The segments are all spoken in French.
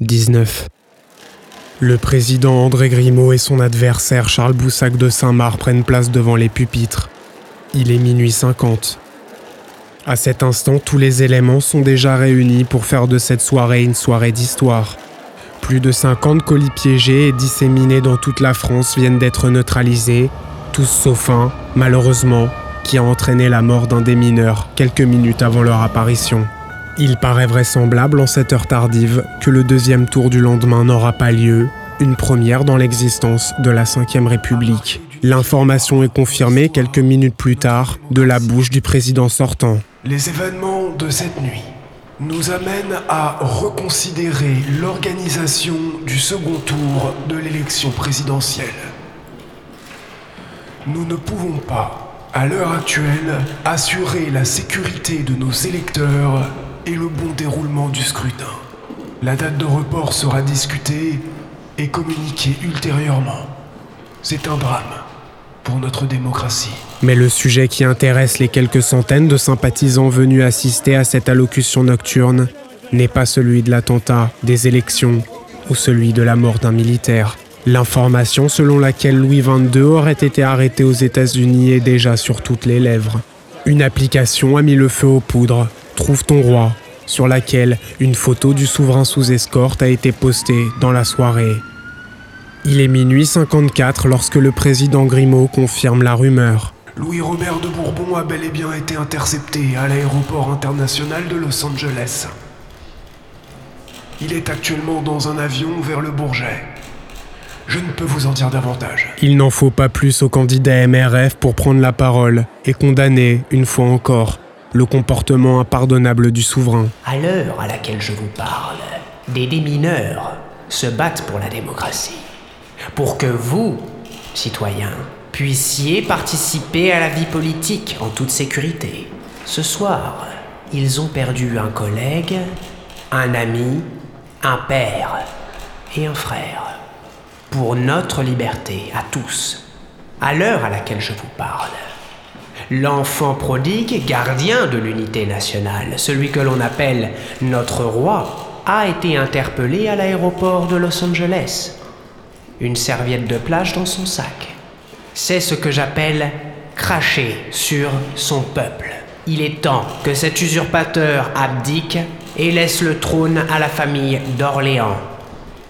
19. Le président André Grimaud et son adversaire Charles Boussac de Saint-Marc prennent place devant les pupitres. Il est minuit 50. À cet instant, tous les éléments sont déjà réunis pour faire de cette soirée une soirée d'histoire. Plus de 50 colis piégés et disséminés dans toute la France viennent d'être neutralisés, tous sauf un, malheureusement, qui a entraîné la mort d'un des mineurs quelques minutes avant leur apparition. Il paraît vraisemblable en cette heure tardive que le deuxième tour du lendemain n'aura pas lieu, une première dans l'existence de la Ve République. L'information est confirmée quelques minutes plus tard de la bouche du président sortant. Les événements de cette nuit nous amènent à reconsidérer l'organisation du second tour de l'élection présidentielle. Nous ne pouvons pas, à l'heure actuelle, assurer la sécurité de nos électeurs et le bon déroulement du scrutin. La date de report sera discutée et communiquée ultérieurement. C'est un drame pour notre démocratie. Mais le sujet qui intéresse les quelques centaines de sympathisants venus assister à cette allocution nocturne n'est pas celui de l'attentat, des élections ou celui de la mort d'un militaire. L'information selon laquelle Louis XXII aurait été arrêté aux États-Unis est déjà sur toutes les lèvres. Une application a mis le feu aux poudres, Trouve ton roi, sur laquelle une photo du souverain sous escorte a été postée dans la soirée. Il est minuit 54 lorsque le président Grimaud confirme la rumeur. Louis-Robert de Bourbon a bel et bien été intercepté à l'aéroport international de Los Angeles. Il est actuellement dans un avion vers le Bourget. Je ne peux vous en dire davantage. Il n'en faut pas plus au candidat MRF pour prendre la parole et condamner, une fois encore, le comportement impardonnable du souverain. À l'heure à laquelle je vous parle, des démineurs se battent pour la démocratie pour que vous, citoyens, puissiez participer à la vie politique en toute sécurité. Ce soir, ils ont perdu un collègue, un ami, un père et un frère. Pour notre liberté à tous, à l'heure à laquelle je vous parle. L'enfant prodigue, gardien de l'unité nationale, celui que l'on appelle notre roi, a été interpellé à l'aéroport de Los Angeles une serviette de plage dans son sac. C'est ce que j'appelle cracher sur son peuple. Il est temps que cet usurpateur abdique et laisse le trône à la famille d'Orléans.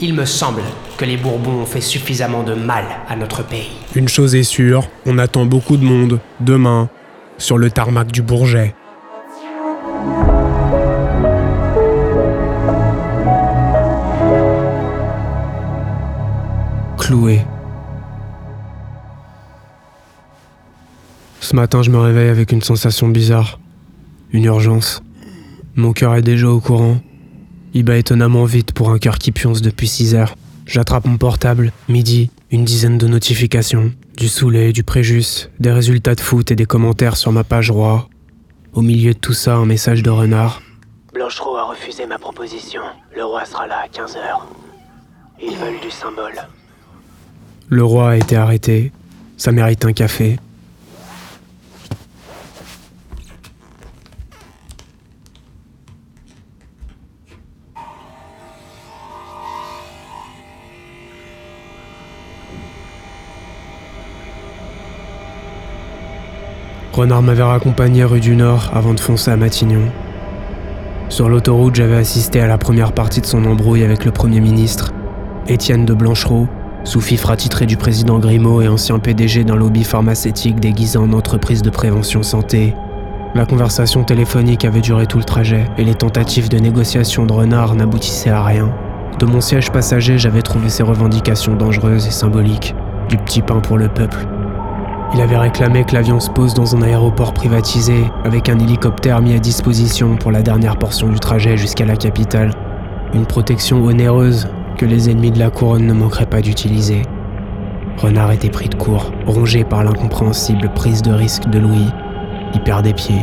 Il me semble que les Bourbons ont fait suffisamment de mal à notre pays. Une chose est sûre, on attend beaucoup de monde, demain, sur le tarmac du Bourget. Ce matin, je me réveille avec une sensation bizarre. Une urgence. Mon cœur est déjà au courant. Il bat étonnamment vite pour un cœur qui pionce depuis 6 heures. J'attrape mon portable, midi, une dizaine de notifications. Du Soulet, du Préjus, des résultats de foot et des commentaires sur ma page roi. Au milieu de tout ça, un message de renard. Blanchereau a refusé ma proposition. Le roi sera là à 15 heures. Ils veulent du symbole. Le roi a été arrêté. Ça mérite un café. Renard m'avait raccompagné rue du Nord avant de foncer à Matignon. Sur l'autoroute, j'avais assisté à la première partie de son embrouille avec le Premier ministre, Étienne de Blanchereau, sous-fifre attitré du président Grimaud et ancien PDG d'un lobby pharmaceutique déguisé en entreprise de prévention santé. La conversation téléphonique avait duré tout le trajet et les tentatives de négociation de Renard n'aboutissaient à rien. De mon siège passager, j'avais trouvé ses revendications dangereuses et symboliques, du petit pain pour le peuple. Il avait réclamé que l'avion se pose dans un aéroport privatisé, avec un hélicoptère mis à disposition pour la dernière portion du trajet jusqu'à la capitale. Une protection onéreuse que les ennemis de la couronne ne manqueraient pas d'utiliser. Renard était pris de court, rongé par l'incompréhensible prise de risque de Louis. Il perdait pied.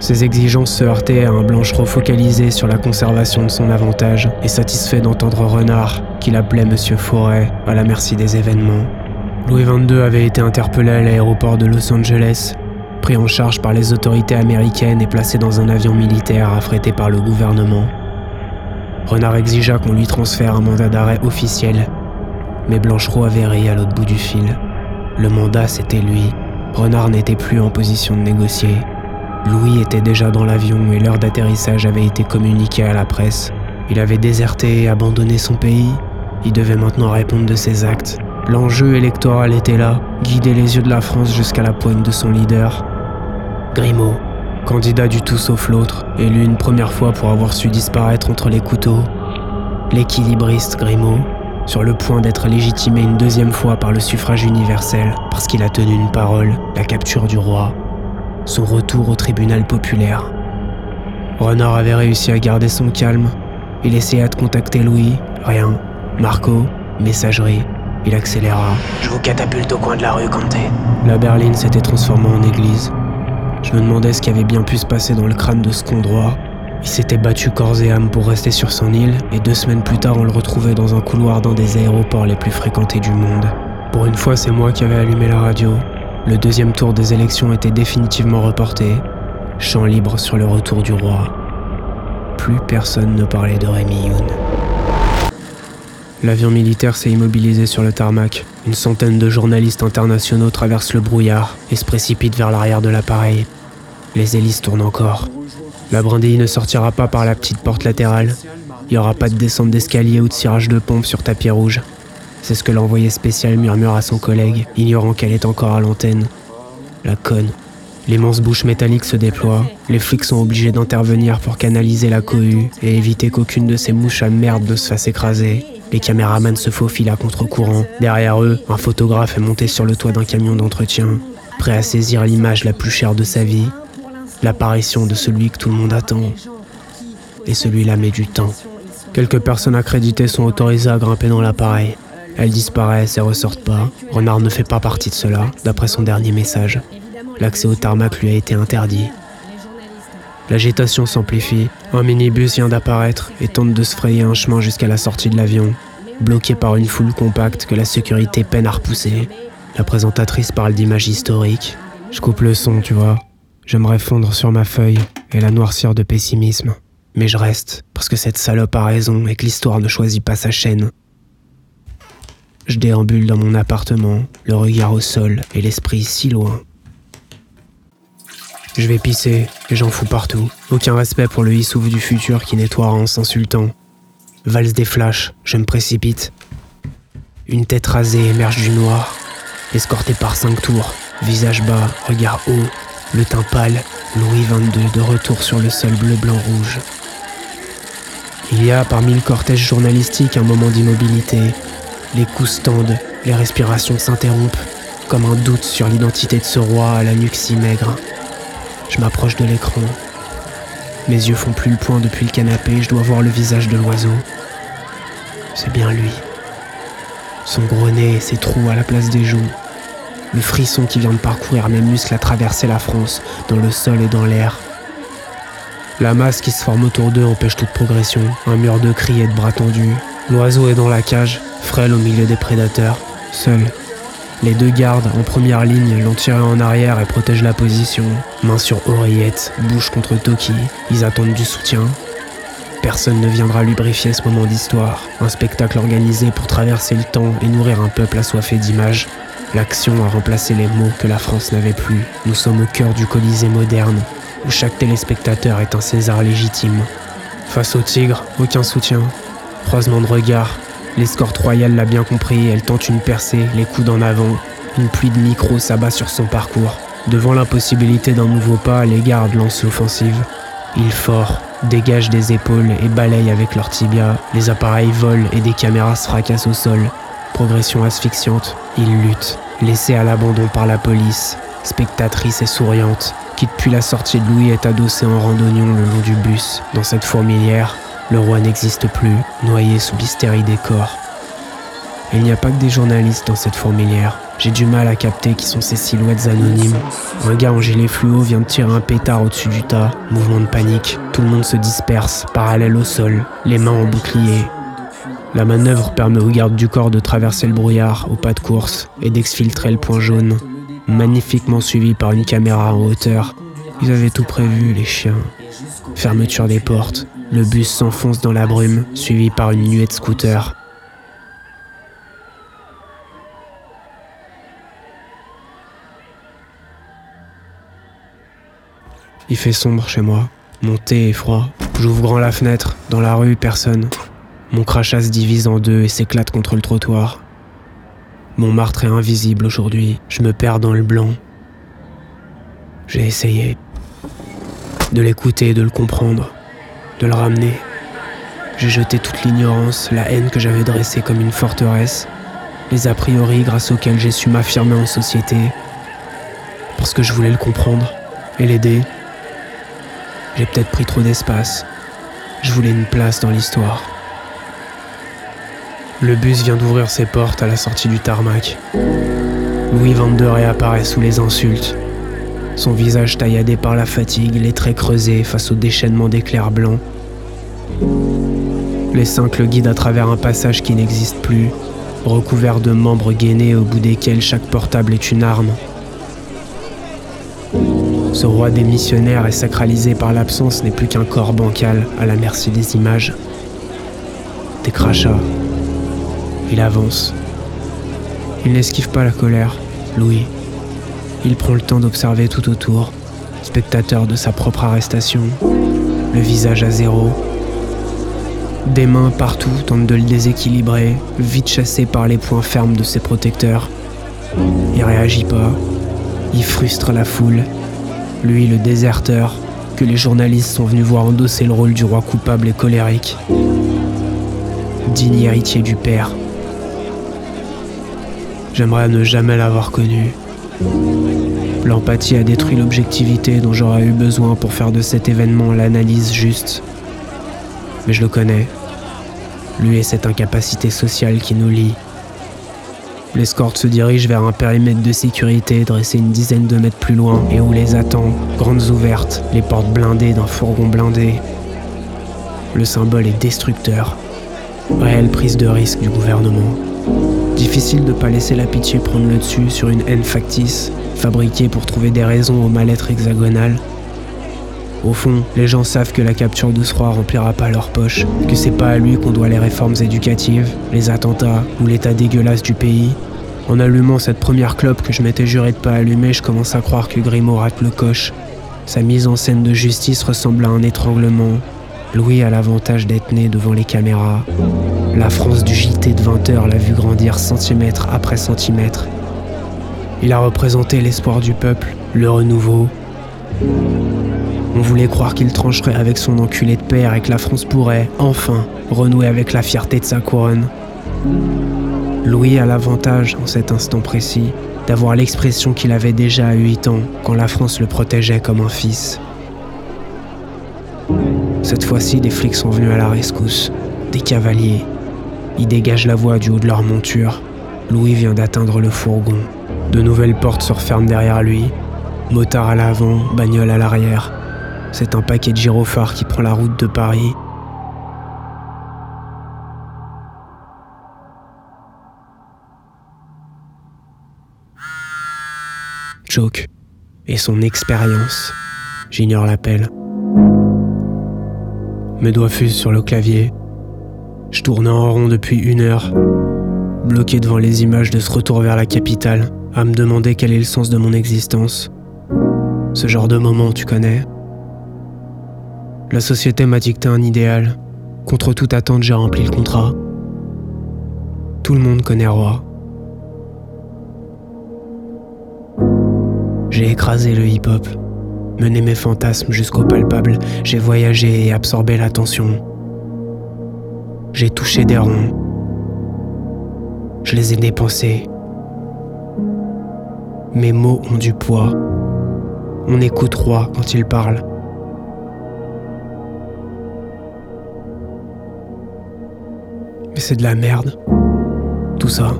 Ses exigences se heurtaient à un Blanchereau focalisé sur la conservation de son avantage et satisfait d'entendre Renard, qu'il appelait Monsieur Forêt, à la merci des événements. Louis XXII avait été interpellé à l'aéroport de Los Angeles, pris en charge par les autorités américaines et placé dans un avion militaire affrété par le gouvernement. Renard exigea qu'on lui transfère un mandat d'arrêt officiel. Mais Blanchereau avait ri à l'autre bout du fil. Le mandat, c'était lui. Renard n'était plus en position de négocier. Louis était déjà dans l'avion et l'heure d'atterrissage avait été communiquée à la presse. Il avait déserté et abandonné son pays. Il devait maintenant répondre de ses actes. L'enjeu électoral était là, guider les yeux de la France jusqu'à la poigne de son leader. Grimaud, candidat du tout sauf l'autre, élu une première fois pour avoir su disparaître entre les couteaux. L'équilibriste Grimaud, sur le point d'être légitimé une deuxième fois par le suffrage universel parce qu'il a tenu une parole, la capture du roi, son retour au tribunal populaire. Renard avait réussi à garder son calme. Il essaya de contacter Louis, rien. Marco, messagerie. Il accéléra. Je vous catapulte au coin de la rue, Comté. La berline s'était transformée en église. Je me demandais ce qui avait bien pu se passer dans le crâne de ce con droit. Il s'était battu corps et âme pour rester sur son île, et deux semaines plus tard, on le retrouvait dans un couloir d'un des aéroports les plus fréquentés du monde. Pour une fois, c'est moi qui avais allumé la radio. Le deuxième tour des élections était définitivement reporté. Champ libre sur le retour du roi. Plus personne ne parlait de Rémi Youn. L'avion militaire s'est immobilisé sur le tarmac. Une centaine de journalistes internationaux traversent le brouillard et se précipitent vers l'arrière de l'appareil. Les hélices tournent encore. La brindille ne sortira pas par la petite porte latérale. Il n'y aura pas de descente d'escalier ou de cirage de pompe sur tapis rouge. C'est ce que l'envoyé spécial murmure à son collègue, ignorant qu'elle est encore à l'antenne. La conne. L'immense bouche métallique se déploie. Les flics sont obligés d'intervenir pour canaliser la cohue et éviter qu'aucune de ces mouches à merde ne se fasse écraser. Les caméramans se faufilent à contre-courant. Derrière eux, un photographe est monté sur le toit d'un camion d'entretien, prêt à saisir l'image la plus chère de sa vie, l'apparition de celui que tout le monde attend. Et celui-là met du temps. Quelques personnes accréditées sont autorisées à grimper dans l'appareil. Elles disparaissent et ressortent pas. Renard ne fait pas partie de cela, d'après son dernier message. L'accès au tarmac lui a été interdit. L'agitation s'amplifie. Un minibus vient d'apparaître et tente de se frayer un chemin jusqu'à la sortie de l'avion. Bloqué par une foule compacte que la sécurité peine à repousser, la présentatrice parle d'images historiques. Je coupe le son, tu vois. J'aimerais fondre sur ma feuille et la noircir de pessimisme. Mais je reste, parce que cette salope a raison et que l'histoire ne choisit pas sa chaîne. Je déambule dans mon appartement, le regard au sol et l'esprit si loin. Je vais pisser j'en fous partout. Aucun respect pour le hissouf du futur qui nettoiera en s'insultant. Valse des flashs, je me précipite. Une tête rasée émerge du noir, escortée par cinq tours, visage bas, regard haut, le teint pâle, Louis XXII de retour sur le sol bleu-blanc-rouge. Il y a parmi le cortège journalistique un moment d'immobilité. Les coups se tendent, les respirations s'interrompent, comme un doute sur l'identité de ce roi à la nuque si maigre. Je m'approche de l'écran. Mes yeux font plus le point depuis le canapé, je dois voir le visage de l'oiseau. C'est bien lui. Son gros nez et ses trous à la place des joues. Le frisson qui vient de parcourir mes muscles a traversé la France, dans le sol et dans l'air. La masse qui se forme autour d'eux empêche toute progression, un mur de cris et de bras tendus. L'oiseau est dans la cage, frêle au milieu des prédateurs, seul. Les deux gardes, en première ligne, l'ont tiré en arrière et protègent la position. Main sur oreillette, bouche contre Toki, ils attendent du soutien. Personne ne viendra lubrifier ce moment d'histoire. Un spectacle organisé pour traverser le temps et nourrir un peuple assoiffé d'images. L'action a remplacé les mots que la France n'avait plus. Nous sommes au cœur du Colisée moderne, où chaque téléspectateur est un César légitime. Face au tigre, aucun soutien. Croisement de regard. L'escorte royale l'a bien compris, elle tente une percée, les coudes en avant. Une pluie de micros s'abat sur son parcours. Devant l'impossibilité d'un nouveau pas, les gardes lancent l'offensive. Ils fort, dégagent des épaules et balayent avec leurs tibias. Les appareils volent et des caméras se fracassent au sol. Progression asphyxiante, ils luttent, laissés à l'abandon par la police. Spectatrice et souriante, qui depuis la sortie de Louis est adossée en randonnion le long du bus. Dans cette fourmilière, le roi n'existe plus, noyé sous l'hystérie des corps. Il n'y a pas que des journalistes dans cette fourmilière. J'ai du mal à capter qui sont ces silhouettes anonymes. Un gars en gilet fluo vient de tirer un pétard au-dessus du tas. Mouvement de panique. Tout le monde se disperse, parallèle au sol, les mains en bouclier. La manœuvre permet aux gardes du corps de traverser le brouillard au pas de course et d'exfiltrer le point jaune, magnifiquement suivi par une caméra en hauteur. Ils avaient tout prévu, les chiens. Fermeture des portes, Le bus s'enfonce dans la brume, suivi par une nuée de scooters. Il fait sombre chez moi. Mon thé est froid. J'ouvre grand la fenêtre. Dans la rue, personne. Mon crachat se divise en deux et s'éclate contre le trottoir. Mon martre est invisible aujourd'hui. Je me perds dans le blanc. J'ai essayé de l'écouter, de le comprendre, de le ramener. J'ai jeté toute l'ignorance, la haine que j'avais dressée comme une forteresse, les a priori grâce auxquels j'ai su m'affirmer en société, parce que je voulais le comprendre et l'aider. J'ai peut-être pris trop d'espace. Je voulais une place dans l'histoire. Le bus vient d'ouvrir ses portes à la sortie du tarmac. Louis Vander réapparaît sous les insultes. Son visage tailladé par la fatigue, les traits creusés face au déchaînement d'éclairs blancs. Les cinq le guident à travers un passage qui n'existe plus, recouvert de membres gainés au bout desquels chaque portable est une arme. Ce roi des missionnaires est sacralisé par l'absence n'est plus qu'un corps bancal à la merci des images. Des crachats. Il avance. Il n'esquive pas la colère, Louis. Il prend le temps d'observer tout autour, spectateur de sa propre arrestation, le visage à zéro. Des mains partout tentent de le déséquilibrer, vite chassé par les poings fermes de ses protecteurs. Il réagit pas. Il frustre la foule lui le déserteur, que les journalistes sont venus voir endosser le rôle du roi coupable et colérique, digne héritier du père. J'aimerais ne jamais l'avoir connu. L'empathie a détruit l'objectivité dont j'aurais eu besoin pour faire de cet événement l'analyse juste. Mais je le connais. Lui et cette incapacité sociale qui nous lie. L'escorte se dirige vers un périmètre de sécurité dressé une dizaine de mètres plus loin et où les attend, grandes ouvertes, les portes blindées d'un fourgon blindé. Le symbole est destructeur. Réelle prise de risque du gouvernement. Difficile de ne pas laisser la pitié prendre le dessus sur une haine factice, fabriquée pour trouver des raisons au mal-être hexagonal. Au fond, les gens savent que la capture d'Ousfroy remplira pas leur poche, que c'est pas à lui qu'on doit les réformes éducatives, les attentats ou l'état dégueulasse du pays. En allumant cette première clope que je m'étais juré de pas allumer, je commence à croire que Grimaud rate le coche. Sa mise en scène de justice ressemble à un étranglement. Louis a l'avantage d'être né devant les caméras. La France du JT de 20 heures l'a vu grandir centimètre après centimètre. Il a représenté l'espoir du peuple, le renouveau. On voulait croire qu'il trancherait avec son enculé de père et que la France pourrait, enfin, renouer avec la fierté de sa couronne. Louis a l'avantage, en cet instant précis, d'avoir l'expression qu'il avait déjà à 8 ans quand la France le protégeait comme un fils. Cette fois-ci, des flics sont venus à la rescousse, des cavaliers. Ils dégagent la voie du haut de leur monture. Louis vient d'atteindre le fourgon. De nouvelles portes se referment derrière lui. Motard à l'avant, bagnole à l'arrière. C'est un paquet de gyrophares qui prend la route de Paris. Joke et son expérience. J'ignore l'appel. Mes doigts fusent sur le clavier. Je tourne en rond depuis une heure, bloqué devant les images de ce retour vers la capitale, à me demander quel est le sens de mon existence. Ce genre de moment, tu connais la société m'a dicté un idéal. Contre toute attente, j'ai rempli le contrat. Tout le monde connaît Roi. J'ai écrasé le hip-hop, mené mes fantasmes jusqu'au palpable, j'ai voyagé et absorbé l'attention. J'ai touché des ronds. Je les ai dépensés. Mes mots ont du poids. On écoute Roi quand il parle. c'est de la merde. Tout ça.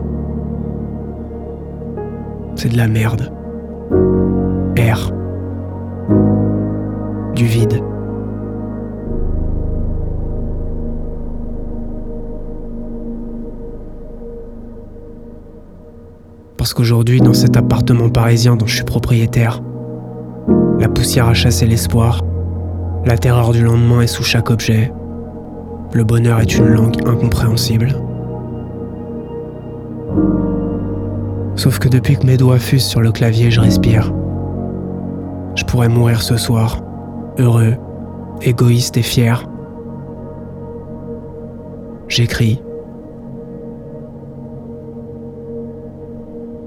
C'est de la merde. Air. Vide. Parce qu'aujourd'hui, dans cet appartement parisien dont je suis propriétaire, la poussière a chassé l'espoir, la terreur du lendemain est sous chaque objet, Le bonheur est une langue incompréhensible. Sauf que depuis que mes doigts fusent sur le clavier, je respire. Je pourrais mourir ce soir, heureux, égoïste et fier. J'écris.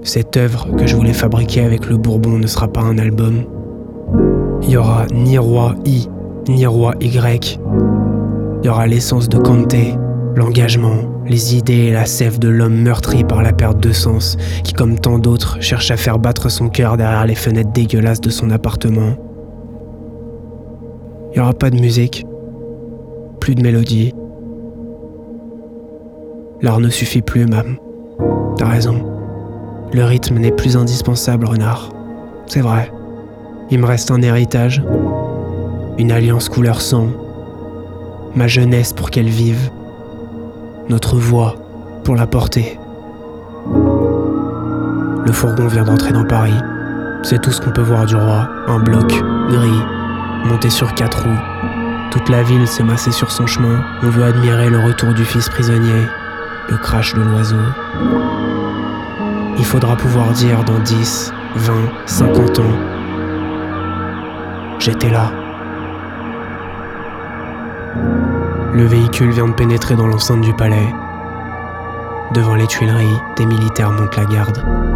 Cette œuvre que je voulais fabriquer avec le Bourbon ne sera pas un album. Il y aura ni roi I, ni roi Y. Il y aura l'essence de Kanté, l'engagement, les idées et la sève de l'homme meurtri par la perte de sens, qui comme tant d'autres cherche à faire battre son cœur derrière les fenêtres dégueulasses de son appartement. Il n'y aura pas de musique, plus de mélodie. L'art ne suffit plus, mam. T'as raison. Le rythme n'est plus indispensable, renard. C'est vrai. Il me reste un héritage, une alliance couleur sang, ma jeunesse pour qu'elle vive, notre voix pour la porter. Le fourgon vient d'entrer dans Paris. C'est tout ce qu'on peut voir du roi. Un bloc, gris, monté sur quatre roues. Toute la ville s'est massée sur son chemin. On veut admirer le retour du fils prisonnier, le crash de l'oiseau. Il faudra pouvoir dire dans 10, 20, 50 ans, j'étais là. Le véhicule vient de pénétrer dans l'enceinte du palais. Devant les Tuileries, des militaires montent la garde.